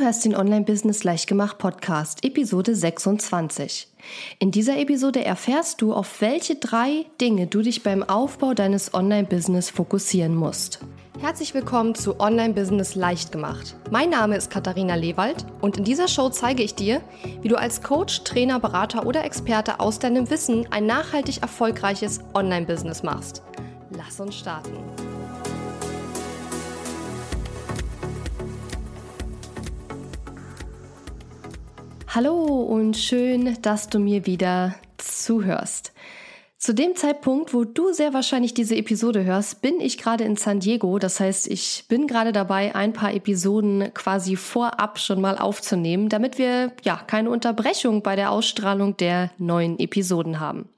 hörst den Online-Business Leichtgemacht Podcast, Episode 26. In dieser Episode erfährst du, auf welche drei Dinge du dich beim Aufbau deines Online-Business fokussieren musst. Herzlich willkommen zu Online-Business Leichtgemacht. Mein Name ist Katharina Lewald und in dieser Show zeige ich dir, wie du als Coach, Trainer, Berater oder Experte aus deinem Wissen ein nachhaltig erfolgreiches Online-Business machst. Lass uns starten. Hallo und schön, dass du mir wieder zuhörst. Zu dem Zeitpunkt, wo du sehr wahrscheinlich diese Episode hörst, bin ich gerade in San Diego. Das heißt, ich bin gerade dabei, ein paar Episoden quasi vorab schon mal aufzunehmen, damit wir ja keine Unterbrechung bei der Ausstrahlung der neuen Episoden haben.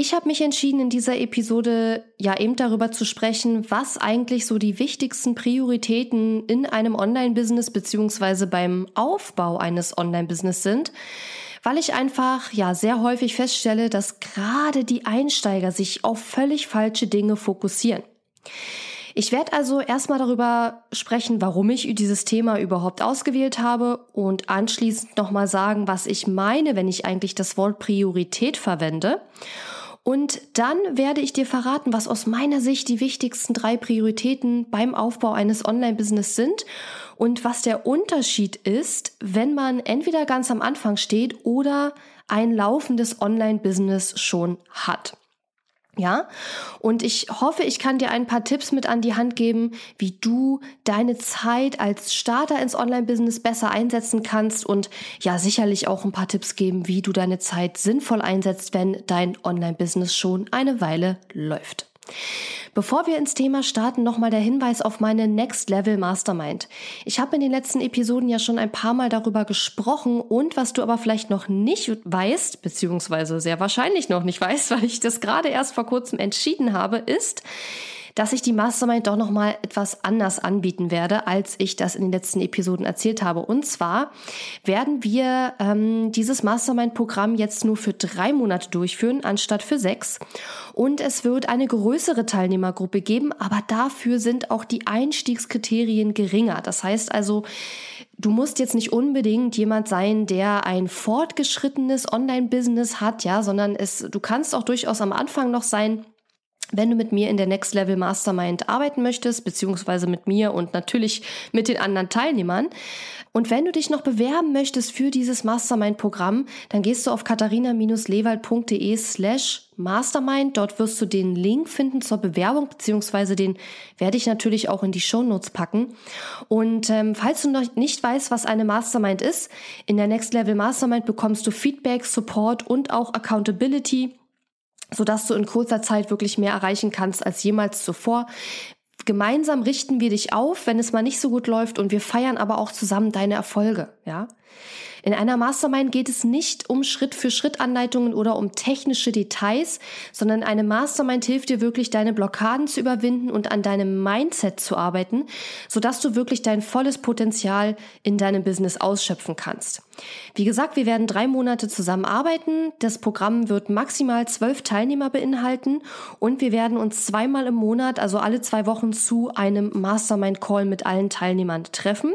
Ich habe mich entschieden, in dieser Episode ja eben darüber zu sprechen, was eigentlich so die wichtigsten Prioritäten in einem Online-Business beziehungsweise beim Aufbau eines Online-Business sind, weil ich einfach ja sehr häufig feststelle, dass gerade die Einsteiger sich auf völlig falsche Dinge fokussieren. Ich werde also erstmal darüber sprechen, warum ich dieses Thema überhaupt ausgewählt habe und anschließend nochmal sagen, was ich meine, wenn ich eigentlich das Wort Priorität verwende. Und dann werde ich dir verraten, was aus meiner Sicht die wichtigsten drei Prioritäten beim Aufbau eines Online-Business sind und was der Unterschied ist, wenn man entweder ganz am Anfang steht oder ein laufendes Online-Business schon hat. Ja, und ich hoffe, ich kann dir ein paar Tipps mit an die Hand geben, wie du deine Zeit als Starter ins Online-Business besser einsetzen kannst und ja, sicherlich auch ein paar Tipps geben, wie du deine Zeit sinnvoll einsetzt, wenn dein Online-Business schon eine Weile läuft. Bevor wir ins Thema starten, nochmal der Hinweis auf meine Next Level Mastermind. Ich habe in den letzten Episoden ja schon ein paar Mal darüber gesprochen und was du aber vielleicht noch nicht weißt, beziehungsweise sehr wahrscheinlich noch nicht weißt, weil ich das gerade erst vor kurzem entschieden habe, ist, dass ich die Mastermind doch noch mal etwas anders anbieten werde, als ich das in den letzten Episoden erzählt habe. Und zwar werden wir ähm, dieses Mastermind-Programm jetzt nur für drei Monate durchführen, anstatt für sechs. Und es wird eine größere Teilnehmergruppe geben, aber dafür sind auch die Einstiegskriterien geringer. Das heißt also, Du musst jetzt nicht unbedingt jemand sein, der ein fortgeschrittenes Online-Business hat, ja, sondern es, du kannst auch durchaus am Anfang noch sein, wenn du mit mir in der Next Level Mastermind arbeiten möchtest, beziehungsweise mit mir und natürlich mit den anderen Teilnehmern. Und wenn du dich noch bewerben möchtest für dieses Mastermind-Programm, dann gehst du auf katharina-lewald.de slash Mastermind. Dort wirst du den Link finden zur Bewerbung, beziehungsweise den werde ich natürlich auch in die Show Notes packen. Und ähm, falls du noch nicht weißt, was eine Mastermind ist, in der Next Level Mastermind bekommst du Feedback, Support und auch Accountability sodass du in kurzer Zeit wirklich mehr erreichen kannst als jemals zuvor. Gemeinsam richten wir dich auf, wenn es mal nicht so gut läuft und wir feiern aber auch zusammen deine Erfolge, ja? In einer Mastermind geht es nicht um Schritt-für-Schritt-Anleitungen oder um technische Details, sondern eine Mastermind hilft dir wirklich, deine Blockaden zu überwinden und an deinem Mindset zu arbeiten, sodass du wirklich dein volles Potenzial in deinem Business ausschöpfen kannst. Wie gesagt, wir werden drei Monate zusammenarbeiten. Das Programm wird maximal zwölf Teilnehmer beinhalten und wir werden uns zweimal im Monat, also alle zwei Wochen, zu einem Mastermind-Call mit allen Teilnehmern treffen.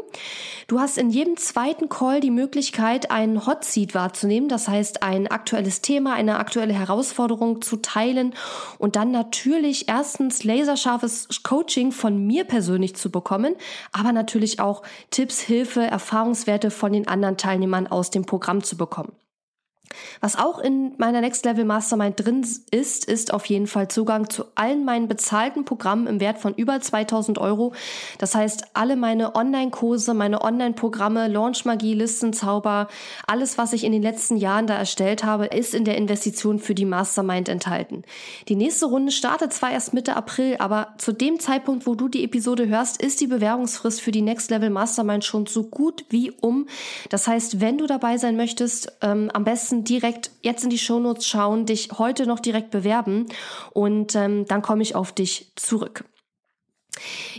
Du hast in jedem zweiten Call die Möglichkeit, einen Hot Seat wahrzunehmen, das heißt ein aktuelles Thema, eine aktuelle Herausforderung zu teilen und dann natürlich erstens laserscharfes Coaching von mir persönlich zu bekommen, aber natürlich auch Tipps, Hilfe, Erfahrungswerte von den anderen Teilnehmern aus dem Programm zu bekommen. Was auch in meiner Next Level Mastermind drin ist, ist auf jeden Fall Zugang zu allen meinen bezahlten Programmen im Wert von über 2000 Euro. Das heißt, alle meine Online-Kurse, meine Online-Programme, Launch Magie, Listenzauber, alles, was ich in den letzten Jahren da erstellt habe, ist in der Investition für die Mastermind enthalten. Die nächste Runde startet zwar erst Mitte April, aber zu dem Zeitpunkt, wo du die Episode hörst, ist die Bewerbungsfrist für die Next Level Mastermind schon so gut wie um. Das heißt, wenn du dabei sein möchtest, ähm, am besten direkt jetzt in die Shownotes schauen, dich heute noch direkt bewerben und ähm, dann komme ich auf dich zurück.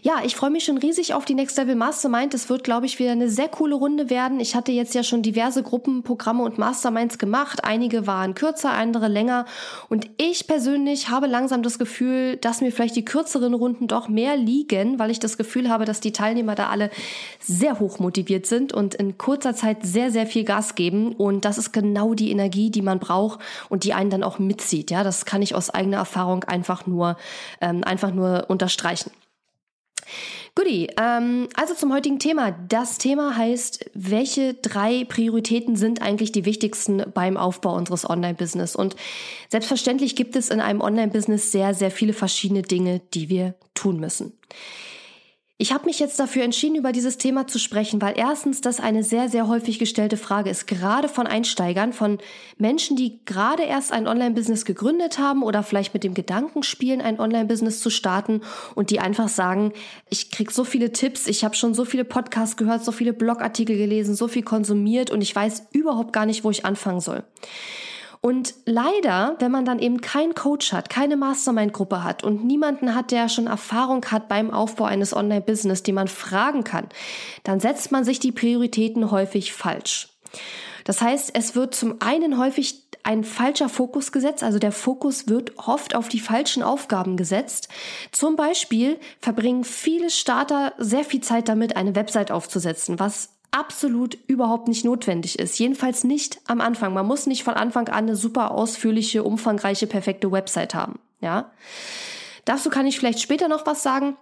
Ja, ich freue mich schon riesig auf die Next Level Mastermind. Es wird, glaube ich, wieder eine sehr coole Runde werden. Ich hatte jetzt ja schon diverse Gruppenprogramme und Masterminds gemacht. Einige waren kürzer, andere länger. Und ich persönlich habe langsam das Gefühl, dass mir vielleicht die kürzeren Runden doch mehr liegen, weil ich das Gefühl habe, dass die Teilnehmer da alle sehr hoch motiviert sind und in kurzer Zeit sehr, sehr viel Gas geben. Und das ist genau die Energie, die man braucht und die einen dann auch mitzieht. Ja, das kann ich aus eigener Erfahrung einfach nur, ähm, einfach nur unterstreichen. Goodie, ähm, also zum heutigen Thema. Das Thema heißt, welche drei Prioritäten sind eigentlich die wichtigsten beim Aufbau unseres Online-Business? Und selbstverständlich gibt es in einem Online-Business sehr, sehr viele verschiedene Dinge, die wir tun müssen. Ich habe mich jetzt dafür entschieden, über dieses Thema zu sprechen, weil erstens das eine sehr, sehr häufig gestellte Frage ist, gerade von Einsteigern, von Menschen, die gerade erst ein Online-Business gegründet haben oder vielleicht mit dem Gedanken spielen, ein Online-Business zu starten und die einfach sagen, ich krieg so viele Tipps, ich habe schon so viele Podcasts gehört, so viele Blogartikel gelesen, so viel konsumiert und ich weiß überhaupt gar nicht, wo ich anfangen soll. Und leider, wenn man dann eben keinen Coach hat, keine Mastermind-Gruppe hat und niemanden hat, der schon Erfahrung hat beim Aufbau eines Online-Business, die man fragen kann, dann setzt man sich die Prioritäten häufig falsch. Das heißt, es wird zum einen häufig ein falscher Fokus gesetzt, also der Fokus wird oft auf die falschen Aufgaben gesetzt. Zum Beispiel verbringen viele Starter sehr viel Zeit damit, eine Website aufzusetzen, was absolut überhaupt nicht notwendig ist. Jedenfalls nicht am Anfang. Man muss nicht von Anfang an eine super ausführliche, umfangreiche, perfekte Website haben. Ja. Dazu kann ich vielleicht später noch was sagen.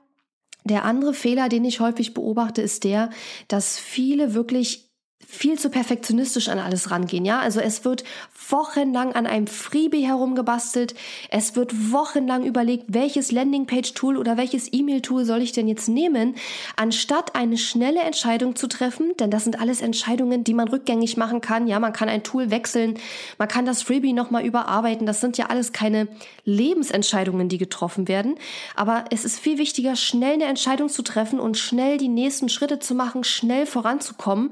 Der andere Fehler, den ich häufig beobachte, ist der, dass viele wirklich viel zu perfektionistisch an alles rangehen, ja? Also es wird wochenlang an einem Freebie herumgebastelt. Es wird wochenlang überlegt, welches Landingpage-Tool oder welches E-Mail-Tool soll ich denn jetzt nehmen, anstatt eine schnelle Entscheidung zu treffen, denn das sind alles Entscheidungen, die man rückgängig machen kann. Ja, man kann ein Tool wechseln, man kann das Freebie nochmal überarbeiten. Das sind ja alles keine Lebensentscheidungen, die getroffen werden. Aber es ist viel wichtiger, schnell eine Entscheidung zu treffen und schnell die nächsten Schritte zu machen, schnell voranzukommen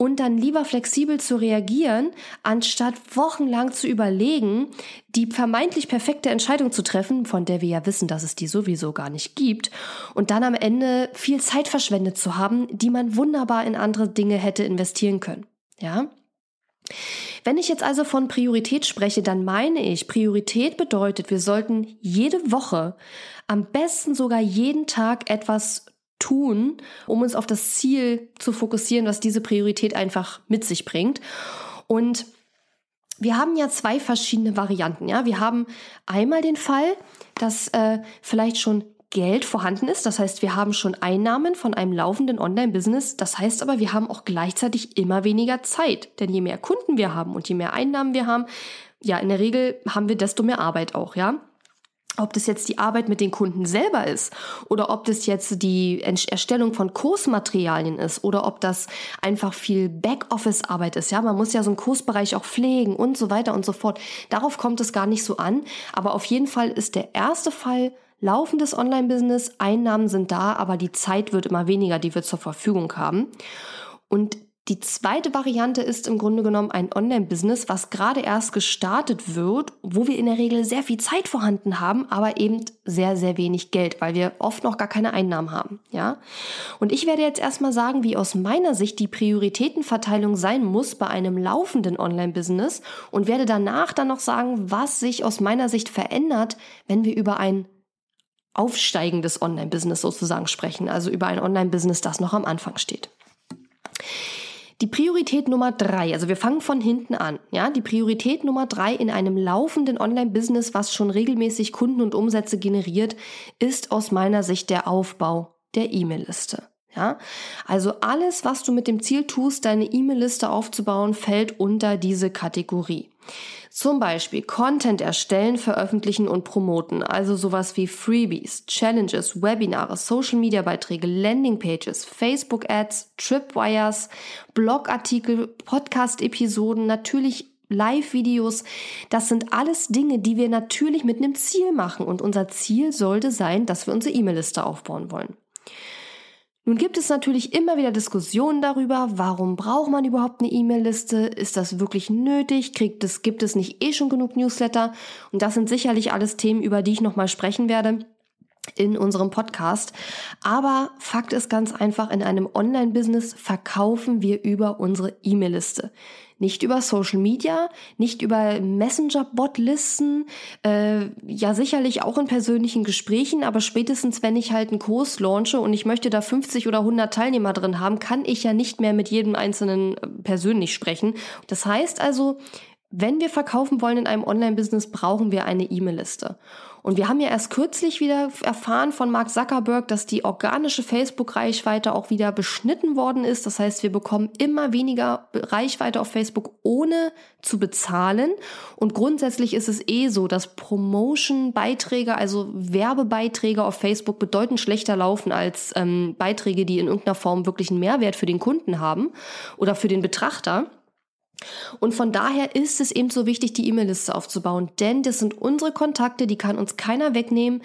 und dann lieber flexibel zu reagieren, anstatt wochenlang zu überlegen, die vermeintlich perfekte Entscheidung zu treffen, von der wir ja wissen, dass es die sowieso gar nicht gibt, und dann am Ende viel Zeit verschwendet zu haben, die man wunderbar in andere Dinge hätte investieren können. Ja? Wenn ich jetzt also von Priorität spreche, dann meine ich, Priorität bedeutet, wir sollten jede Woche, am besten sogar jeden Tag etwas tun, um uns auf das Ziel zu fokussieren, was diese Priorität einfach mit sich bringt. Und wir haben ja zwei verschiedene Varianten. Ja, wir haben einmal den Fall, dass äh, vielleicht schon Geld vorhanden ist. Das heißt, wir haben schon Einnahmen von einem laufenden Online-Business. Das heißt aber, wir haben auch gleichzeitig immer weniger Zeit. Denn je mehr Kunden wir haben und je mehr Einnahmen wir haben, ja, in der Regel haben wir desto mehr Arbeit auch, ja. Ob das jetzt die Arbeit mit den Kunden selber ist oder ob das jetzt die Erstellung von Kursmaterialien ist oder ob das einfach viel Backoffice-Arbeit ist. Ja, man muss ja so einen Kursbereich auch pflegen und so weiter und so fort. Darauf kommt es gar nicht so an. Aber auf jeden Fall ist der erste Fall laufendes Online-Business. Einnahmen sind da, aber die Zeit wird immer weniger, die wir zur Verfügung haben. Und die zweite Variante ist im Grunde genommen ein Online-Business, was gerade erst gestartet wird, wo wir in der Regel sehr viel Zeit vorhanden haben, aber eben sehr, sehr wenig Geld, weil wir oft noch gar keine Einnahmen haben, ja. Und ich werde jetzt erstmal sagen, wie aus meiner Sicht die Prioritätenverteilung sein muss bei einem laufenden Online-Business und werde danach dann noch sagen, was sich aus meiner Sicht verändert, wenn wir über ein aufsteigendes Online-Business sozusagen sprechen, also über ein Online-Business, das noch am Anfang steht. Die Priorität Nummer drei, also wir fangen von hinten an, ja, die Priorität Nummer drei in einem laufenden Online-Business, was schon regelmäßig Kunden und Umsätze generiert, ist aus meiner Sicht der Aufbau der E-Mail-Liste. Ja, also alles, was du mit dem Ziel tust, deine E-Mail-Liste aufzubauen, fällt unter diese Kategorie. Zum Beispiel Content erstellen, veröffentlichen und promoten, also sowas wie Freebies, Challenges, Webinare, Social Media Beiträge, Landingpages, Facebook Ads, Tripwires, Blogartikel, Podcast Episoden, natürlich Live-Videos, das sind alles Dinge, die wir natürlich mit einem Ziel machen. Und unser Ziel sollte sein, dass wir unsere E-Mail-Liste aufbauen wollen. Nun gibt es natürlich immer wieder Diskussionen darüber, warum braucht man überhaupt eine E-Mail-Liste? Ist das wirklich nötig? Kriegt es, gibt es nicht eh schon genug Newsletter? Und das sind sicherlich alles Themen, über die ich nochmal sprechen werde. In unserem Podcast. Aber Fakt ist ganz einfach, in einem Online-Business verkaufen wir über unsere E-Mail-Liste. Nicht über Social Media, nicht über Messenger-Bot-Listen, äh, ja sicherlich auch in persönlichen Gesprächen, aber spätestens wenn ich halt einen Kurs launche und ich möchte da 50 oder 100 Teilnehmer drin haben, kann ich ja nicht mehr mit jedem Einzelnen äh, persönlich sprechen. Das heißt also, wenn wir verkaufen wollen in einem Online-Business, brauchen wir eine E-Mail-Liste. Und wir haben ja erst kürzlich wieder erfahren von Mark Zuckerberg, dass die organische Facebook-Reichweite auch wieder beschnitten worden ist. Das heißt, wir bekommen immer weniger Reichweite auf Facebook, ohne zu bezahlen. Und grundsätzlich ist es eh so, dass Promotion-Beiträge, also Werbebeiträge auf Facebook bedeutend schlechter laufen als ähm, Beiträge, die in irgendeiner Form wirklich einen Mehrwert für den Kunden haben oder für den Betrachter. Und von daher ist es eben so wichtig, die E-Mail-Liste aufzubauen, denn das sind unsere Kontakte, die kann uns keiner wegnehmen.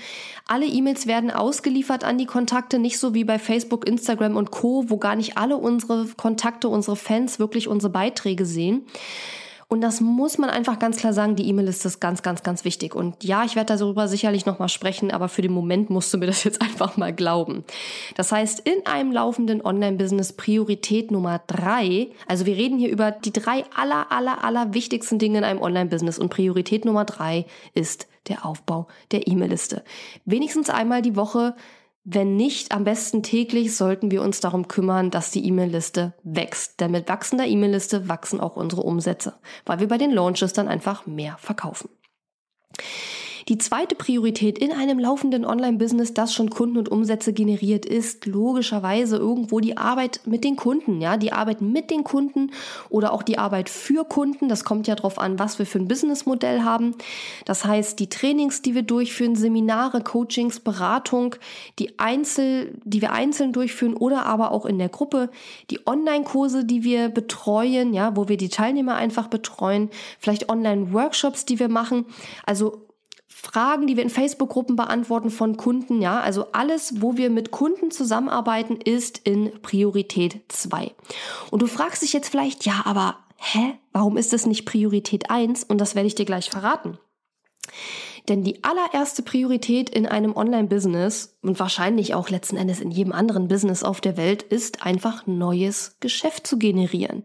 Alle E-Mails werden ausgeliefert an die Kontakte, nicht so wie bei Facebook, Instagram und Co, wo gar nicht alle unsere Kontakte, unsere Fans wirklich unsere Beiträge sehen. Und das muss man einfach ganz klar sagen, die E-Mail-Liste ist ganz, ganz, ganz wichtig. Und ja, ich werde darüber sicherlich nochmal sprechen, aber für den Moment musst du mir das jetzt einfach mal glauben. Das heißt, in einem laufenden Online-Business Priorität Nummer drei, also wir reden hier über die drei aller, aller, aller wichtigsten Dinge in einem Online-Business und Priorität Nummer drei ist der Aufbau der E-Mail-Liste. Wenigstens einmal die Woche wenn nicht, am besten täglich sollten wir uns darum kümmern, dass die E-Mail-Liste wächst. Denn mit wachsender E-Mail-Liste wachsen auch unsere Umsätze, weil wir bei den Launches dann einfach mehr verkaufen. Die zweite Priorität in einem laufenden Online-Business, das schon Kunden und Umsätze generiert, ist logischerweise irgendwo die Arbeit mit den Kunden. Ja, die Arbeit mit den Kunden oder auch die Arbeit für Kunden. Das kommt ja darauf an, was wir für ein Businessmodell haben. Das heißt, die Trainings, die wir durchführen, Seminare, Coachings, Beratung, die Einzel, die wir einzeln durchführen oder aber auch in der Gruppe, die Online-Kurse, die wir betreuen, ja, wo wir die Teilnehmer einfach betreuen, vielleicht Online-Workshops, die wir machen. Also Fragen, die wir in Facebook-Gruppen beantworten von Kunden, ja, also alles, wo wir mit Kunden zusammenarbeiten, ist in Priorität 2. Und du fragst dich jetzt vielleicht, ja, aber hä, warum ist das nicht Priorität 1? Und das werde ich dir gleich verraten. Denn die allererste Priorität in einem Online-Business und wahrscheinlich auch letzten Endes in jedem anderen Business auf der Welt ist einfach neues Geschäft zu generieren.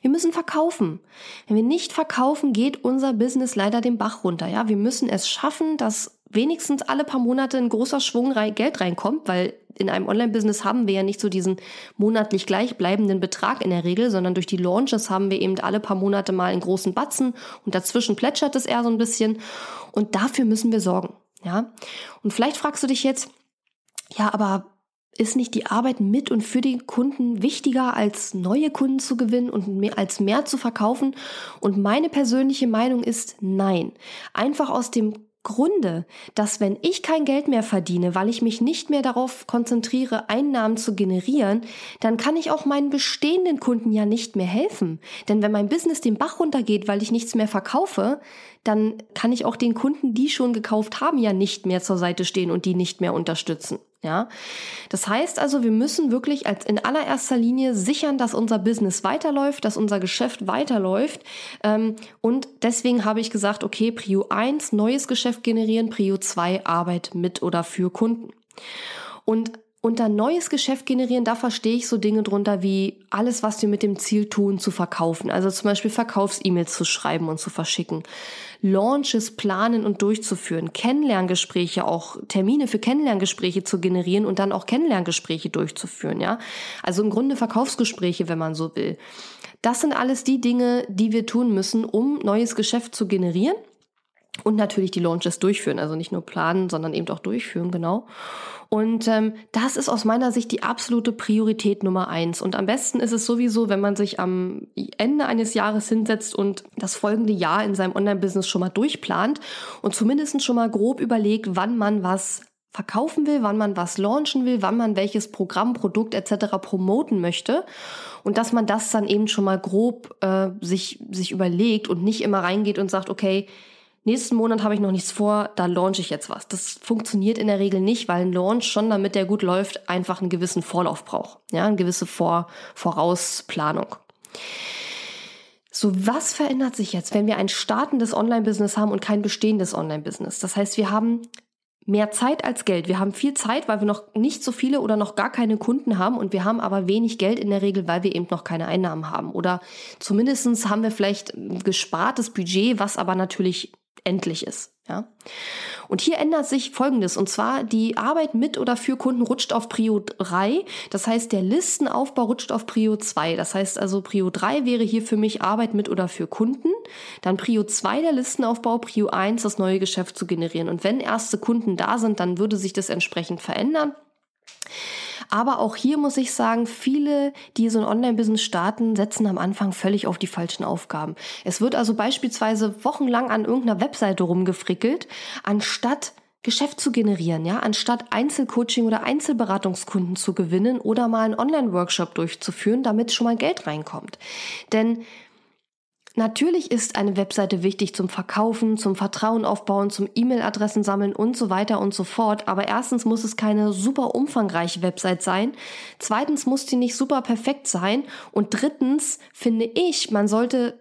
Wir müssen verkaufen. Wenn wir nicht verkaufen, geht unser Business leider den Bach runter. Ja, wir müssen es schaffen, dass wenigstens alle paar Monate ein großer Schwung Geld reinkommt, weil in einem Online-Business haben wir ja nicht so diesen monatlich gleichbleibenden Betrag in der Regel, sondern durch die Launches haben wir eben alle paar Monate mal einen großen Batzen und dazwischen plätschert es eher so ein bisschen und dafür müssen wir sorgen, ja. Und vielleicht fragst du dich jetzt, ja, aber ist nicht die Arbeit mit und für die Kunden wichtiger als neue Kunden zu gewinnen und mehr, als mehr zu verkaufen? Und meine persönliche Meinung ist nein. Einfach aus dem Grunde, dass wenn ich kein Geld mehr verdiene, weil ich mich nicht mehr darauf konzentriere, Einnahmen zu generieren, dann kann ich auch meinen bestehenden Kunden ja nicht mehr helfen. Denn wenn mein Business den Bach runtergeht, weil ich nichts mehr verkaufe, dann kann ich auch den Kunden, die schon gekauft haben, ja nicht mehr zur Seite stehen und die nicht mehr unterstützen. Ja, das heißt also, wir müssen wirklich als in allererster Linie sichern, dass unser Business weiterläuft, dass unser Geschäft weiterläuft. Ähm, und deswegen habe ich gesagt, okay, Prio 1, neues Geschäft generieren, Prio 2, Arbeit mit oder für Kunden. Und unter neues Geschäft generieren, da verstehe ich so Dinge drunter wie alles, was wir mit dem Ziel tun, zu verkaufen. Also zum Beispiel Verkaufs-E-Mails zu schreiben und zu verschicken. Launches planen und durchzuführen. Kennenlerngespräche auch, Termine für Kennenlerngespräche zu generieren und dann auch Kennenlerngespräche durchzuführen, ja. Also im Grunde Verkaufsgespräche, wenn man so will. Das sind alles die Dinge, die wir tun müssen, um neues Geschäft zu generieren und natürlich die Launches durchführen. Also nicht nur planen, sondern eben auch durchführen, genau. Und ähm, das ist aus meiner Sicht die absolute Priorität Nummer eins. Und am besten ist es sowieso, wenn man sich am Ende eines Jahres hinsetzt und das folgende Jahr in seinem Online-Business schon mal durchplant und zumindest schon mal grob überlegt, wann man was verkaufen will, wann man was launchen will, wann man welches Programm, Produkt etc. promoten möchte und dass man das dann eben schon mal grob äh, sich sich überlegt und nicht immer reingeht und sagt, okay, nächsten Monat habe ich noch nichts vor, da launche ich jetzt was. Das funktioniert in der Regel nicht, weil ein Launch schon, damit der gut läuft, einfach einen gewissen Vorlauf braucht. Ja, eine gewisse Vor Vorausplanung. So, was verändert sich jetzt, wenn wir ein startendes Online-Business haben und kein bestehendes Online-Business? Das heißt, wir haben mehr Zeit als Geld. Wir haben viel Zeit, weil wir noch nicht so viele oder noch gar keine Kunden haben und wir haben aber wenig Geld in der Regel, weil wir eben noch keine Einnahmen haben. Oder zumindestens haben wir vielleicht gespartes Budget, was aber natürlich endlich ist. Ja. Und hier ändert sich Folgendes, und zwar die Arbeit mit oder für Kunden rutscht auf Prio 3. Das heißt, der Listenaufbau rutscht auf Prio 2. Das heißt also, Prio 3 wäre hier für mich Arbeit mit oder für Kunden. Dann Prio 2 der Listenaufbau, Prio 1 das neue Geschäft zu generieren. Und wenn erste Kunden da sind, dann würde sich das entsprechend verändern. Aber auch hier muss ich sagen, viele, die so ein Online-Business starten, setzen am Anfang völlig auf die falschen Aufgaben. Es wird also beispielsweise wochenlang an irgendeiner Webseite rumgefrickelt, anstatt Geschäft zu generieren, ja, anstatt Einzelcoaching oder Einzelberatungskunden zu gewinnen oder mal einen Online-Workshop durchzuführen, damit schon mal Geld reinkommt. Denn Natürlich ist eine Webseite wichtig zum Verkaufen, zum Vertrauen aufbauen, zum E-Mail-Adressen sammeln und so weiter und so fort. Aber erstens muss es keine super umfangreiche Website sein. Zweitens muss die nicht super perfekt sein. Und drittens finde ich, man sollte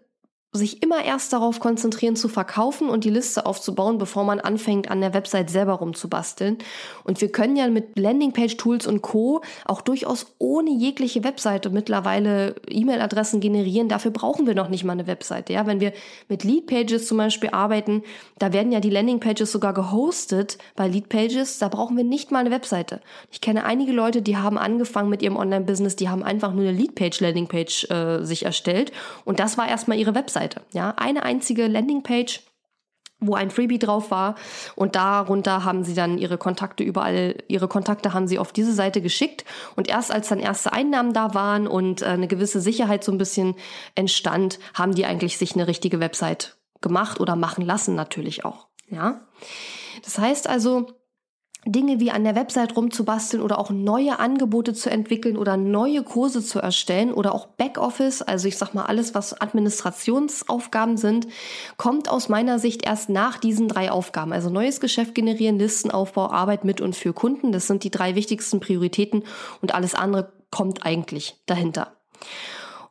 sich immer erst darauf konzentrieren zu verkaufen und die Liste aufzubauen, bevor man anfängt an der Website selber rumzubasteln. Und wir können ja mit Landingpage-Tools und Co. auch durchaus ohne jegliche Webseite mittlerweile E-Mail-Adressen generieren. Dafür brauchen wir noch nicht mal eine Webseite. Ja, wenn wir mit Lead-Pages zum Beispiel arbeiten, da werden ja die Landing-Pages sogar gehostet bei Lead-Pages. Da brauchen wir nicht mal eine Webseite. Ich kenne einige Leute, die haben angefangen mit ihrem Online-Business, die haben einfach nur eine Lead-Page-Landing-Page äh, sich erstellt und das war erstmal ihre Webseite. Webseite. Ja, eine einzige Landingpage wo ein Freebie drauf war und darunter haben sie dann ihre Kontakte überall, ihre Kontakte haben sie auf diese Seite geschickt und erst als dann erste Einnahmen da waren und äh, eine gewisse Sicherheit so ein bisschen entstand, haben die eigentlich sich eine richtige Website gemacht oder machen lassen natürlich auch, ja. Das heißt also, Dinge wie an der Website rumzubasteln oder auch neue Angebote zu entwickeln oder neue Kurse zu erstellen oder auch Backoffice, also ich sag mal alles, was Administrationsaufgaben sind, kommt aus meiner Sicht erst nach diesen drei Aufgaben. Also neues Geschäft generieren, Listenaufbau, Arbeit mit und für Kunden. Das sind die drei wichtigsten Prioritäten und alles andere kommt eigentlich dahinter.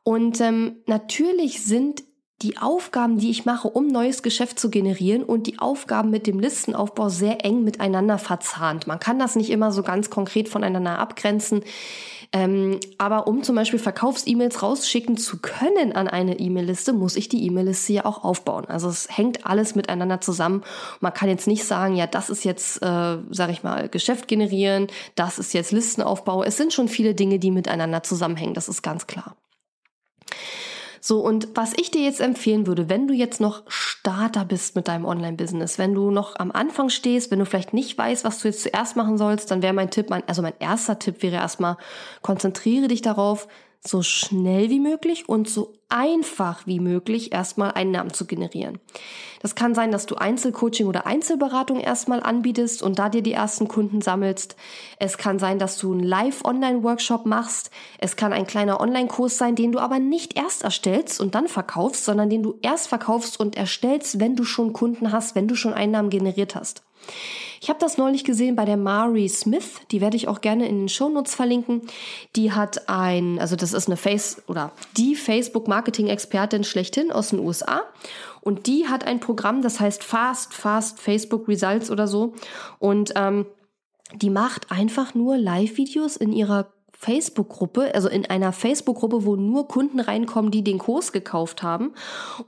Und ähm, natürlich sind die Aufgaben, die ich mache, um neues Geschäft zu generieren und die Aufgaben mit dem Listenaufbau sehr eng miteinander verzahnt. Man kann das nicht immer so ganz konkret voneinander abgrenzen. Ähm, aber um zum Beispiel Verkaufs-E-Mails rausschicken zu können an eine E-Mail-Liste, muss ich die E-Mail-Liste ja auch aufbauen. Also es hängt alles miteinander zusammen. Man kann jetzt nicht sagen, ja, das ist jetzt, äh, sage ich mal, Geschäft generieren, das ist jetzt Listenaufbau. Es sind schon viele Dinge, die miteinander zusammenhängen. Das ist ganz klar. So, und was ich dir jetzt empfehlen würde, wenn du jetzt noch Starter bist mit deinem Online-Business, wenn du noch am Anfang stehst, wenn du vielleicht nicht weißt, was du jetzt zuerst machen sollst, dann wäre mein Tipp, mein, also mein erster Tipp wäre erstmal, konzentriere dich darauf, so schnell wie möglich und so einfach wie möglich erstmal Einnahmen zu generieren. Das kann sein, dass du Einzelcoaching oder Einzelberatung erstmal anbietest und da dir die ersten Kunden sammelst. Es kann sein, dass du einen Live-Online-Workshop machst. Es kann ein kleiner Online-Kurs sein, den du aber nicht erst erstellst und dann verkaufst, sondern den du erst verkaufst und erstellst, wenn du schon Kunden hast, wenn du schon Einnahmen generiert hast. Ich habe das neulich gesehen bei der Mari Smith, die werde ich auch gerne in den Shownotes verlinken. Die hat ein, also das ist eine Face oder die Facebook Marketing Expertin schlechthin aus den USA und die hat ein Programm, das heißt Fast Fast Facebook Results oder so und ähm, die macht einfach nur Live-Videos in ihrer Facebook-Gruppe, also in einer Facebook-Gruppe, wo nur Kunden reinkommen, die den Kurs gekauft haben.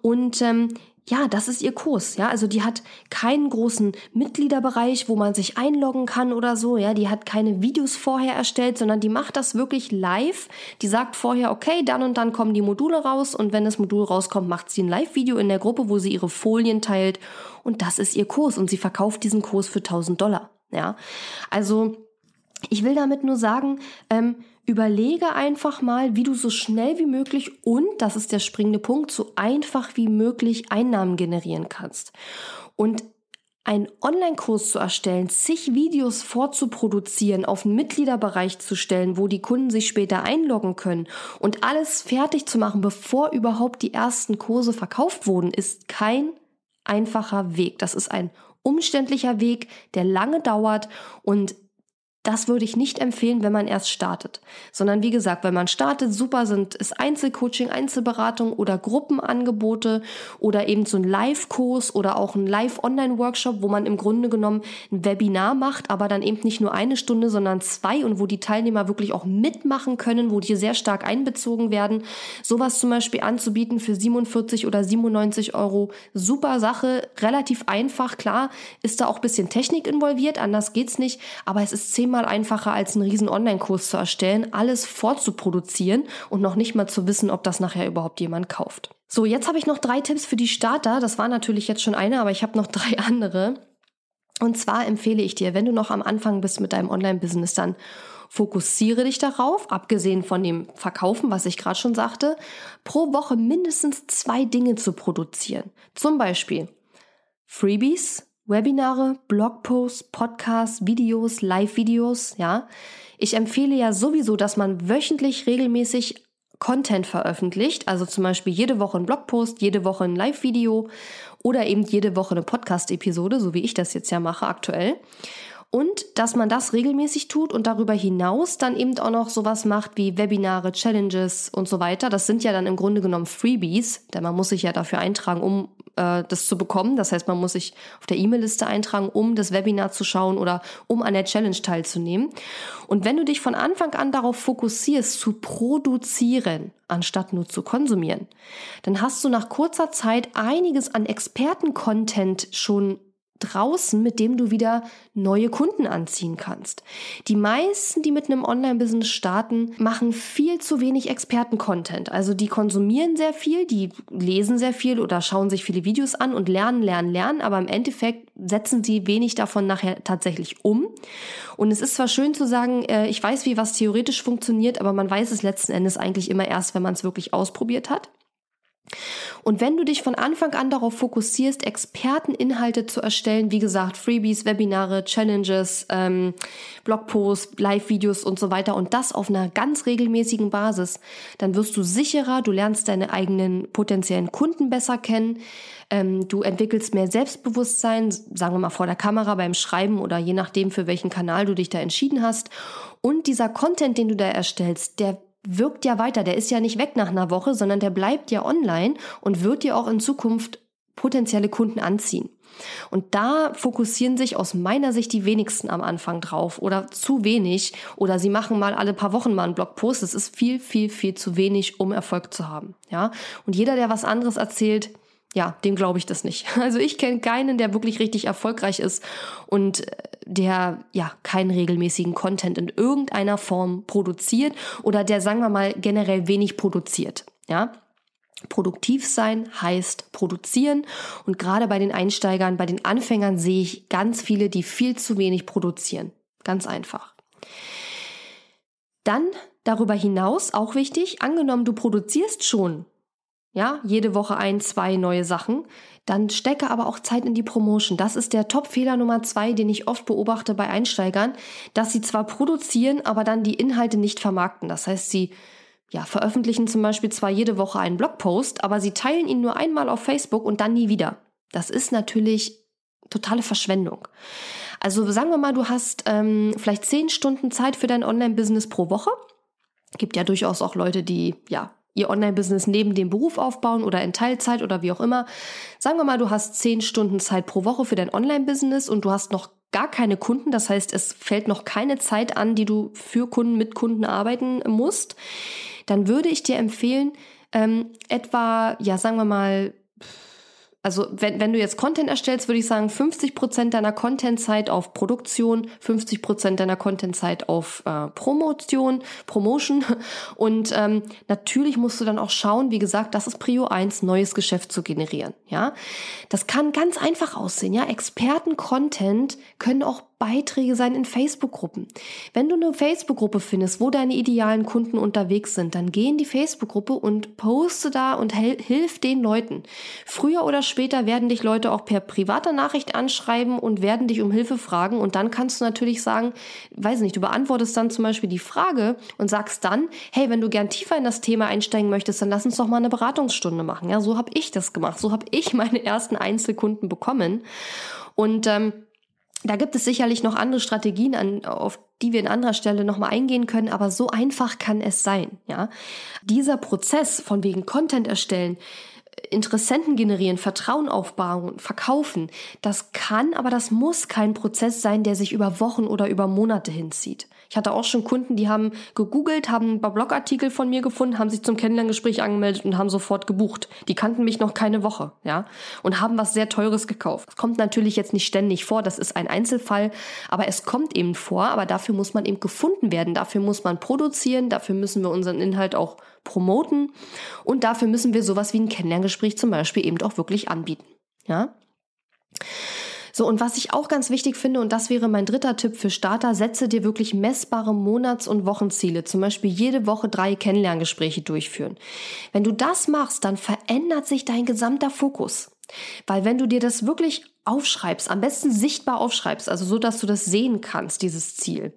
Und ähm, ja, das ist ihr Kurs, ja. Also die hat keinen großen Mitgliederbereich, wo man sich einloggen kann oder so, ja. Die hat keine Videos vorher erstellt, sondern die macht das wirklich live. Die sagt vorher, okay, dann und dann kommen die Module raus und wenn das Modul rauskommt, macht sie ein Live-Video in der Gruppe, wo sie ihre Folien teilt und das ist ihr Kurs und sie verkauft diesen Kurs für 1000 Dollar, ja. Also, ich will damit nur sagen, ähm, Überlege einfach mal, wie du so schnell wie möglich und, das ist der springende Punkt, so einfach wie möglich Einnahmen generieren kannst. Und einen Online-Kurs zu erstellen, zig Videos vorzuproduzieren, auf einen Mitgliederbereich zu stellen, wo die Kunden sich später einloggen können und alles fertig zu machen, bevor überhaupt die ersten Kurse verkauft wurden, ist kein einfacher Weg. Das ist ein umständlicher Weg, der lange dauert und das würde ich nicht empfehlen, wenn man erst startet. Sondern wie gesagt, wenn man startet, super sind es Einzelcoaching, Einzelberatung oder Gruppenangebote oder eben so ein Live-Kurs oder auch ein Live-Online-Workshop, wo man im Grunde genommen ein Webinar macht, aber dann eben nicht nur eine Stunde, sondern zwei und wo die Teilnehmer wirklich auch mitmachen können, wo die sehr stark einbezogen werden. Sowas zum Beispiel anzubieten für 47 oder 97 Euro. Super Sache, relativ einfach. Klar ist da auch ein bisschen Technik involviert, anders geht's nicht, aber es ist zehnmal einfacher als einen riesen Online-Kurs zu erstellen, alles vorzuproduzieren und noch nicht mal zu wissen, ob das nachher überhaupt jemand kauft. So, jetzt habe ich noch drei Tipps für die Starter. Das war natürlich jetzt schon eine, aber ich habe noch drei andere. Und zwar empfehle ich dir, wenn du noch am Anfang bist mit deinem Online-Business, dann fokussiere dich darauf, abgesehen von dem Verkaufen, was ich gerade schon sagte, pro Woche mindestens zwei Dinge zu produzieren. Zum Beispiel Freebies, Webinare, Blogposts, Podcasts, Videos, Live-Videos, ja. Ich empfehle ja sowieso, dass man wöchentlich regelmäßig Content veröffentlicht, also zum Beispiel jede Woche ein Blogpost, jede Woche ein Live-Video oder eben jede Woche eine Podcast-Episode, so wie ich das jetzt ja mache aktuell. Und dass man das regelmäßig tut und darüber hinaus dann eben auch noch sowas macht wie Webinare, Challenges und so weiter. Das sind ja dann im Grunde genommen Freebies, denn man muss sich ja dafür eintragen, um äh, das zu bekommen. Das heißt, man muss sich auf der E-Mail-Liste eintragen, um das Webinar zu schauen oder um an der Challenge teilzunehmen. Und wenn du dich von Anfang an darauf fokussierst, zu produzieren, anstatt nur zu konsumieren, dann hast du nach kurzer Zeit einiges an Experten-Content schon draußen, mit dem du wieder neue Kunden anziehen kannst. Die meisten, die mit einem Online-Business starten, machen viel zu wenig Experten-Content. Also die konsumieren sehr viel, die lesen sehr viel oder schauen sich viele Videos an und lernen, lernen, lernen, aber im Endeffekt setzen sie wenig davon nachher tatsächlich um. Und es ist zwar schön zu sagen, äh, ich weiß, wie was theoretisch funktioniert, aber man weiß es letzten Endes eigentlich immer erst, wenn man es wirklich ausprobiert hat. Und wenn du dich von Anfang an darauf fokussierst, Experteninhalte zu erstellen, wie gesagt, Freebies, Webinare, Challenges, ähm, Blogposts, Live-Videos und so weiter und das auf einer ganz regelmäßigen Basis, dann wirst du sicherer, du lernst deine eigenen potenziellen Kunden besser kennen, ähm, du entwickelst mehr Selbstbewusstsein, sagen wir mal vor der Kamera beim Schreiben oder je nachdem, für welchen Kanal du dich da entschieden hast. Und dieser Content, den du da erstellst, der wirkt ja weiter. Der ist ja nicht weg nach einer Woche, sondern der bleibt ja online und wird dir auch in Zukunft potenzielle Kunden anziehen. Und da fokussieren sich aus meiner Sicht die wenigsten am Anfang drauf oder zu wenig oder sie machen mal alle paar Wochen mal einen Blogpost. Das ist viel, viel, viel zu wenig, um Erfolg zu haben. Ja. Und jeder, der was anderes erzählt, ja, dem glaube ich das nicht. Also ich kenne keinen, der wirklich richtig erfolgreich ist und äh, der ja keinen regelmäßigen Content in irgendeiner Form produziert oder der, sagen wir mal, generell wenig produziert. Ja, Produktiv sein heißt produzieren und gerade bei den Einsteigern, bei den Anfängern sehe ich ganz viele, die viel zu wenig produzieren. Ganz einfach. Dann darüber hinaus auch wichtig, angenommen du produzierst schon ja, jede Woche ein, zwei neue Sachen, dann stecke aber auch Zeit in die Promotion. Das ist der Top-Fehler Nummer zwei, den ich oft beobachte bei Einsteigern, dass sie zwar produzieren, aber dann die Inhalte nicht vermarkten. Das heißt, sie ja, veröffentlichen zum Beispiel zwar jede Woche einen Blogpost, aber sie teilen ihn nur einmal auf Facebook und dann nie wieder. Das ist natürlich totale Verschwendung. Also sagen wir mal, du hast ähm, vielleicht zehn Stunden Zeit für dein Online-Business pro Woche. Gibt ja durchaus auch Leute, die ja ihr Online-Business neben dem Beruf aufbauen oder in Teilzeit oder wie auch immer. Sagen wir mal, du hast zehn Stunden Zeit pro Woche für dein Online-Business und du hast noch gar keine Kunden. Das heißt, es fällt noch keine Zeit an, die du für Kunden mit Kunden arbeiten musst. Dann würde ich dir empfehlen, ähm, etwa, ja, sagen wir mal, also wenn, wenn du jetzt Content erstellst, würde ich sagen, 50 Prozent deiner Content-Zeit auf Produktion, 50 Prozent deiner Content-Zeit auf äh, Promotion, Promotion. Und ähm, natürlich musst du dann auch schauen, wie gesagt, das ist Prio 1, neues Geschäft zu generieren. Ja, Das kann ganz einfach aussehen. Ja, Experten-Content können auch Beiträge sein in Facebook-Gruppen. Wenn du eine Facebook-Gruppe findest, wo deine idealen Kunden unterwegs sind, dann geh in die Facebook-Gruppe und poste da und hilf den Leuten. Früher oder später werden dich Leute auch per privater Nachricht anschreiben und werden dich um Hilfe fragen und dann kannst du natürlich sagen, weiß nicht, du beantwortest dann zum Beispiel die Frage und sagst dann, hey, wenn du gern tiefer in das Thema einsteigen möchtest, dann lass uns doch mal eine Beratungsstunde machen. Ja, so habe ich das gemacht. So habe ich meine ersten Einzelkunden bekommen und ähm, da gibt es sicherlich noch andere Strategien, an, auf die wir in anderer Stelle nochmal eingehen können, aber so einfach kann es sein, ja. Dieser Prozess von wegen Content erstellen, Interessenten generieren, Vertrauen aufbauen, verkaufen, das kann, aber das muss kein Prozess sein, der sich über Wochen oder über Monate hinzieht. Ich hatte auch schon Kunden, die haben gegoogelt, haben ein paar Blogartikel von mir gefunden, haben sich zum Kennenlerngespräch angemeldet und haben sofort gebucht. Die kannten mich noch keine Woche, ja, und haben was sehr Teures gekauft. Das kommt natürlich jetzt nicht ständig vor, das ist ein Einzelfall, aber es kommt eben vor, aber dafür muss man eben gefunden werden, dafür muss man produzieren, dafür müssen wir unseren Inhalt auch promoten und dafür müssen wir sowas wie ein Kennenlerngespräch zum Beispiel eben auch wirklich anbieten, ja. So, und was ich auch ganz wichtig finde, und das wäre mein dritter Tipp für Starter, setze dir wirklich messbare Monats- und Wochenziele. Zum Beispiel jede Woche drei Kennenlerngespräche durchführen. Wenn du das machst, dann verändert sich dein gesamter Fokus. Weil wenn du dir das wirklich aufschreibst, am besten sichtbar aufschreibst, also so, dass du das sehen kannst, dieses Ziel,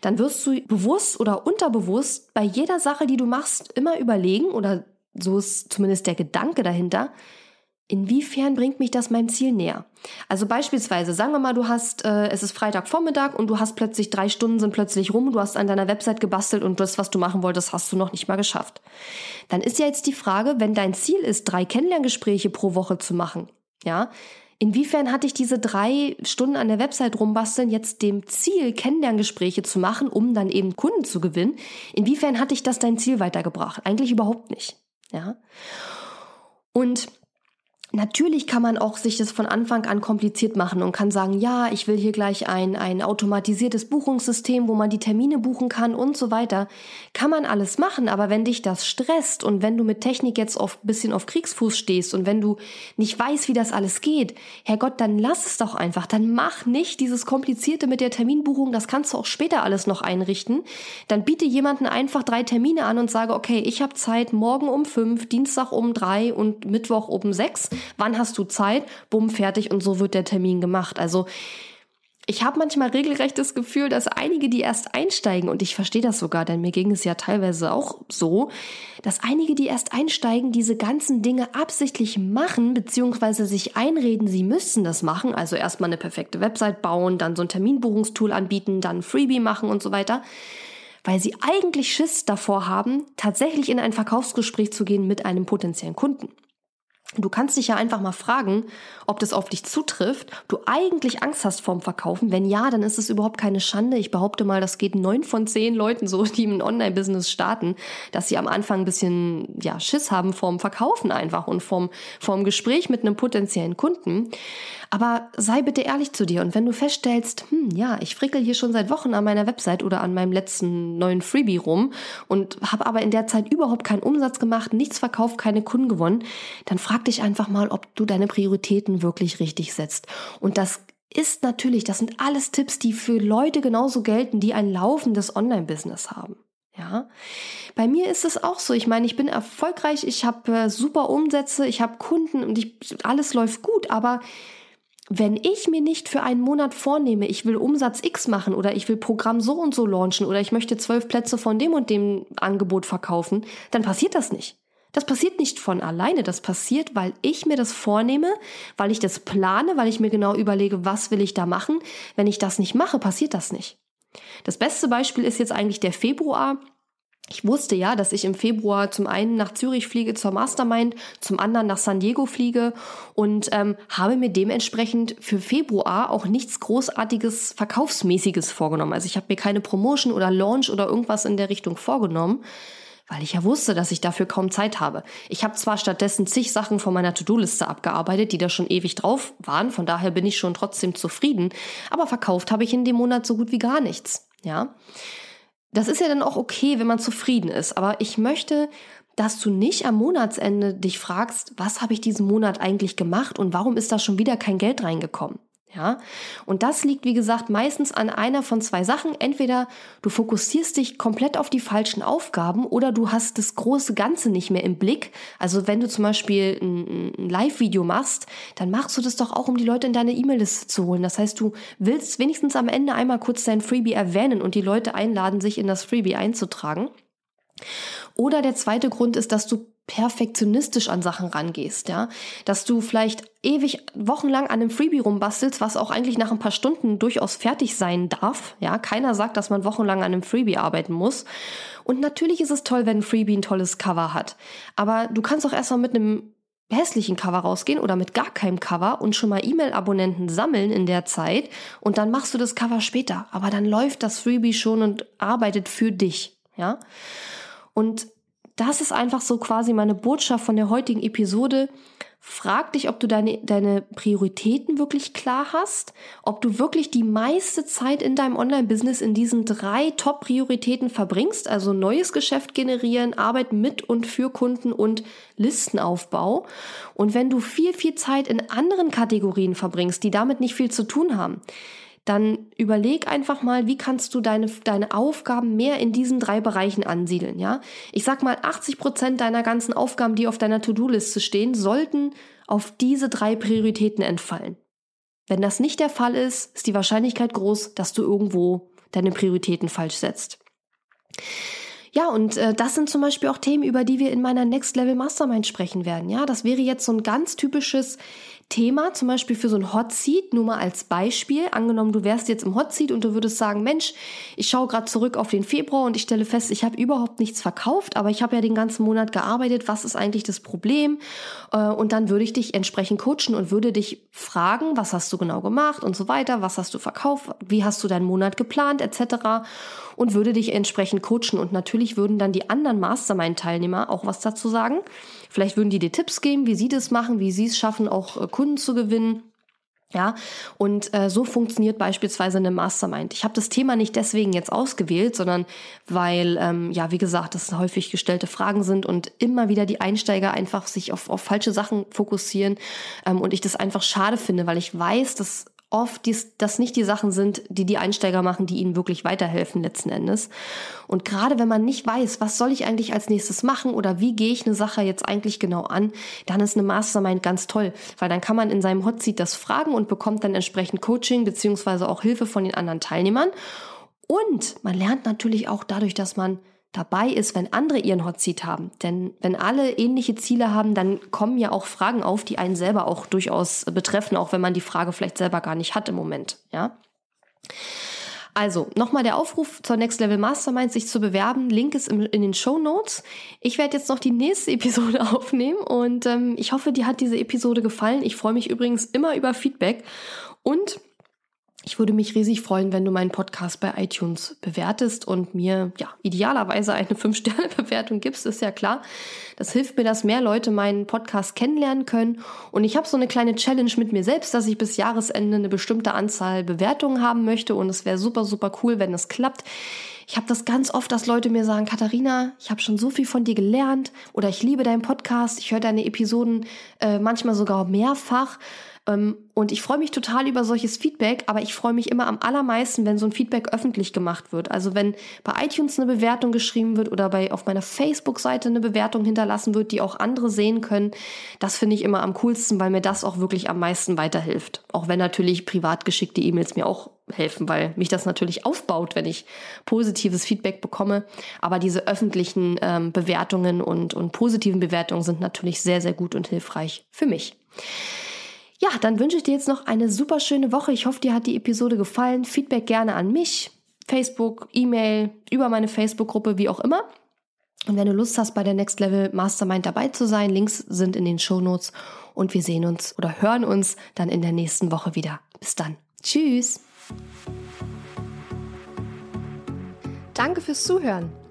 dann wirst du bewusst oder unterbewusst bei jeder Sache, die du machst, immer überlegen, oder so ist zumindest der Gedanke dahinter, Inwiefern bringt mich das meinem Ziel näher? Also beispielsweise, sagen wir mal, du hast, äh, es ist Freitagvormittag und du hast plötzlich drei Stunden sind plötzlich rum, du hast an deiner Website gebastelt und das, was du machen wolltest, hast du noch nicht mal geschafft. Dann ist ja jetzt die Frage, wenn dein Ziel ist, drei Kennenlerngespräche pro Woche zu machen, ja, inwiefern hat dich diese drei Stunden an der Website rumbasteln jetzt dem Ziel, Kennenlerngespräche zu machen, um dann eben Kunden zu gewinnen? Inwiefern hat dich das dein Ziel weitergebracht? Eigentlich überhaupt nicht, ja. Und Natürlich kann man auch sich das von Anfang an kompliziert machen und kann sagen, ja, ich will hier gleich ein, ein automatisiertes Buchungssystem, wo man die Termine buchen kann und so weiter. Kann man alles machen, aber wenn dich das stresst und wenn du mit Technik jetzt auf bisschen auf Kriegsfuß stehst und wenn du nicht weißt, wie das alles geht, Herrgott, dann lass es doch einfach. Dann mach nicht dieses Komplizierte mit der Terminbuchung, das kannst du auch später alles noch einrichten. Dann biete jemanden einfach drei Termine an und sage, okay, ich habe Zeit morgen um fünf, Dienstag um drei und Mittwoch um sechs wann hast du Zeit, bumm, fertig und so wird der Termin gemacht. Also ich habe manchmal regelrecht das Gefühl, dass einige, die erst einsteigen, und ich verstehe das sogar, denn mir ging es ja teilweise auch so, dass einige, die erst einsteigen, diese ganzen Dinge absichtlich machen, beziehungsweise sich einreden, sie müssten das machen, also erstmal eine perfekte Website bauen, dann so ein Terminbuchungstool anbieten, dann Freebie machen und so weiter, weil sie eigentlich Schiss davor haben, tatsächlich in ein Verkaufsgespräch zu gehen mit einem potenziellen Kunden. Du kannst dich ja einfach mal fragen, ob das auf dich zutrifft, du eigentlich Angst hast vorm Verkaufen. Wenn ja, dann ist es überhaupt keine Schande. Ich behaupte mal, das geht neun von zehn Leuten so, die im Online-Business starten, dass sie am Anfang ein bisschen, ja, Schiss haben vorm Verkaufen einfach und vorm, vorm Gespräch mit einem potenziellen Kunden. Aber sei bitte ehrlich zu dir und wenn du feststellst, hm, ja, ich frickel hier schon seit Wochen an meiner Website oder an meinem letzten neuen Freebie rum und habe aber in der Zeit überhaupt keinen Umsatz gemacht, nichts verkauft, keine Kunden gewonnen, dann frag dich einfach mal, ob du deine Prioritäten wirklich richtig setzt. Und das ist natürlich, das sind alles Tipps, die für Leute genauso gelten, die ein laufendes Online-Business haben. Ja, bei mir ist es auch so. Ich meine, ich bin erfolgreich, ich habe äh, super Umsätze, ich habe Kunden und ich, alles läuft gut, aber wenn ich mir nicht für einen Monat vornehme, ich will Umsatz X machen oder ich will Programm so und so launchen oder ich möchte zwölf Plätze von dem und dem Angebot verkaufen, dann passiert das nicht. Das passiert nicht von alleine, das passiert, weil ich mir das vornehme, weil ich das plane, weil ich mir genau überlege, was will ich da machen. Wenn ich das nicht mache, passiert das nicht. Das beste Beispiel ist jetzt eigentlich der Februar. Ich wusste ja, dass ich im Februar zum einen nach Zürich fliege zur Mastermind, zum anderen nach San Diego fliege und ähm, habe mir dementsprechend für Februar auch nichts Großartiges Verkaufsmäßiges vorgenommen. Also ich habe mir keine Promotion oder Launch oder irgendwas in der Richtung vorgenommen, weil ich ja wusste, dass ich dafür kaum Zeit habe. Ich habe zwar stattdessen zig Sachen von meiner To-Do-Liste abgearbeitet, die da schon ewig drauf waren, von daher bin ich schon trotzdem zufrieden, aber verkauft habe ich in dem Monat so gut wie gar nichts. Ja. Das ist ja dann auch okay, wenn man zufrieden ist. Aber ich möchte, dass du nicht am Monatsende dich fragst, was habe ich diesen Monat eigentlich gemacht und warum ist da schon wieder kein Geld reingekommen? Ja, und das liegt, wie gesagt, meistens an einer von zwei Sachen. Entweder du fokussierst dich komplett auf die falschen Aufgaben oder du hast das große Ganze nicht mehr im Blick. Also wenn du zum Beispiel ein, ein Live-Video machst, dann machst du das doch auch, um die Leute in deine E-Mail-Liste zu holen. Das heißt, du willst wenigstens am Ende einmal kurz dein Freebie erwähnen und die Leute einladen, sich in das Freebie einzutragen. Oder der zweite Grund ist, dass du perfektionistisch an Sachen rangehst, ja, dass du vielleicht ewig wochenlang an einem Freebie rumbastelst, was auch eigentlich nach ein paar Stunden durchaus fertig sein darf, ja, keiner sagt, dass man wochenlang an einem Freebie arbeiten muss. Und natürlich ist es toll, wenn ein Freebie ein tolles Cover hat, aber du kannst auch erstmal mit einem hässlichen Cover rausgehen oder mit gar keinem Cover und schon mal E-Mail-Abonnenten sammeln in der Zeit und dann machst du das Cover später, aber dann läuft das Freebie schon und arbeitet für dich, ja? Und das ist einfach so quasi meine Botschaft von der heutigen Episode. Frag dich, ob du deine, deine Prioritäten wirklich klar hast, ob du wirklich die meiste Zeit in deinem Online-Business in diesen drei Top-Prioritäten verbringst, also neues Geschäft generieren, Arbeit mit und für Kunden und Listenaufbau. Und wenn du viel, viel Zeit in anderen Kategorien verbringst, die damit nicht viel zu tun haben, dann überleg einfach mal, wie kannst du deine, deine Aufgaben mehr in diesen drei Bereichen ansiedeln, ja? Ich sag mal, 80 Prozent deiner ganzen Aufgaben, die auf deiner To-Do-Liste stehen, sollten auf diese drei Prioritäten entfallen. Wenn das nicht der Fall ist, ist die Wahrscheinlichkeit groß, dass du irgendwo deine Prioritäten falsch setzt. Ja, und äh, das sind zum Beispiel auch Themen, über die wir in meiner Next Level Mastermind sprechen werden. Ja, das wäre jetzt so ein ganz typisches Thema, zum Beispiel für so ein Hot Seat, nur mal als Beispiel. Angenommen, du wärst jetzt im Hot Seat und du würdest sagen, Mensch, ich schaue gerade zurück auf den Februar und ich stelle fest, ich habe überhaupt nichts verkauft, aber ich habe ja den ganzen Monat gearbeitet. Was ist eigentlich das Problem? Äh, und dann würde ich dich entsprechend coachen und würde dich fragen, was hast du genau gemacht und so weiter, was hast du verkauft, wie hast du deinen Monat geplant, etc. Und würde dich entsprechend coachen. Und natürlich würden dann die anderen Mastermind-Teilnehmer auch was dazu sagen. Vielleicht würden die dir Tipps geben, wie sie das machen, wie sie es schaffen, auch äh, Kunden zu gewinnen. Ja, und äh, so funktioniert beispielsweise eine Mastermind. Ich habe das Thema nicht deswegen jetzt ausgewählt, sondern weil, ähm, ja, wie gesagt, das häufig gestellte Fragen sind und immer wieder die Einsteiger einfach sich auf, auf falsche Sachen fokussieren ähm, und ich das einfach schade finde, weil ich weiß, dass oft dies, das nicht die Sachen sind, die die Einsteiger machen, die ihnen wirklich weiterhelfen letzten Endes. Und gerade wenn man nicht weiß, was soll ich eigentlich als nächstes machen oder wie gehe ich eine Sache jetzt eigentlich genau an, dann ist eine Mastermind ganz toll, weil dann kann man in seinem Hotseat das fragen und bekommt dann entsprechend Coaching beziehungsweise auch Hilfe von den anderen Teilnehmern. Und man lernt natürlich auch dadurch, dass man dabei ist, wenn andere ihren Hotseat haben. Denn wenn alle ähnliche Ziele haben, dann kommen ja auch Fragen auf, die einen selber auch durchaus betreffen, auch wenn man die Frage vielleicht selber gar nicht hat im Moment, ja. Also, nochmal der Aufruf zur Next Level Mastermind, sich zu bewerben. Link ist in, in den Show Notes. Ich werde jetzt noch die nächste Episode aufnehmen und ähm, ich hoffe, dir hat diese Episode gefallen. Ich freue mich übrigens immer über Feedback und ich würde mich riesig freuen, wenn du meinen Podcast bei iTunes bewertest und mir ja idealerweise eine 5-Sterne-Bewertung gibst, ist ja klar. Das hilft mir, dass mehr Leute meinen Podcast kennenlernen können. Und ich habe so eine kleine Challenge mit mir selbst, dass ich bis Jahresende eine bestimmte Anzahl Bewertungen haben möchte. Und es wäre super, super cool, wenn es klappt. Ich habe das ganz oft, dass Leute mir sagen, Katharina, ich habe schon so viel von dir gelernt oder ich liebe deinen Podcast, ich höre deine Episoden äh, manchmal sogar mehrfach. Ähm, und ich freue mich total über solches Feedback, aber ich freue mich immer am allermeisten, wenn so ein Feedback öffentlich gemacht wird. Also wenn bei iTunes eine Bewertung geschrieben wird oder bei auf meiner Facebook-Seite eine Bewertung hinterlassen wird, die auch andere sehen können, das finde ich immer am coolsten, weil mir das auch wirklich am meisten weiterhilft. Auch wenn natürlich privat geschickte E-Mails mir auch helfen, weil mich das natürlich aufbaut, wenn ich positives Feedback bekomme. Aber diese öffentlichen ähm, Bewertungen und, und positiven Bewertungen sind natürlich sehr, sehr gut und hilfreich für mich. Ja, dann wünsche ich dir jetzt noch eine super schöne Woche. Ich hoffe, dir hat die Episode gefallen. Feedback gerne an mich, Facebook, E-Mail, über meine Facebook-Gruppe, wie auch immer. Und wenn du Lust hast, bei der Next Level Mastermind dabei zu sein, Links sind in den Show Notes und wir sehen uns oder hören uns dann in der nächsten Woche wieder. Bis dann. Tschüss. Danke fürs Zuhören.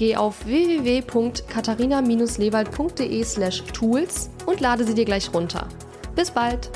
Geh auf www.katharina-lewald.de/tools und lade sie dir gleich runter. Bis bald!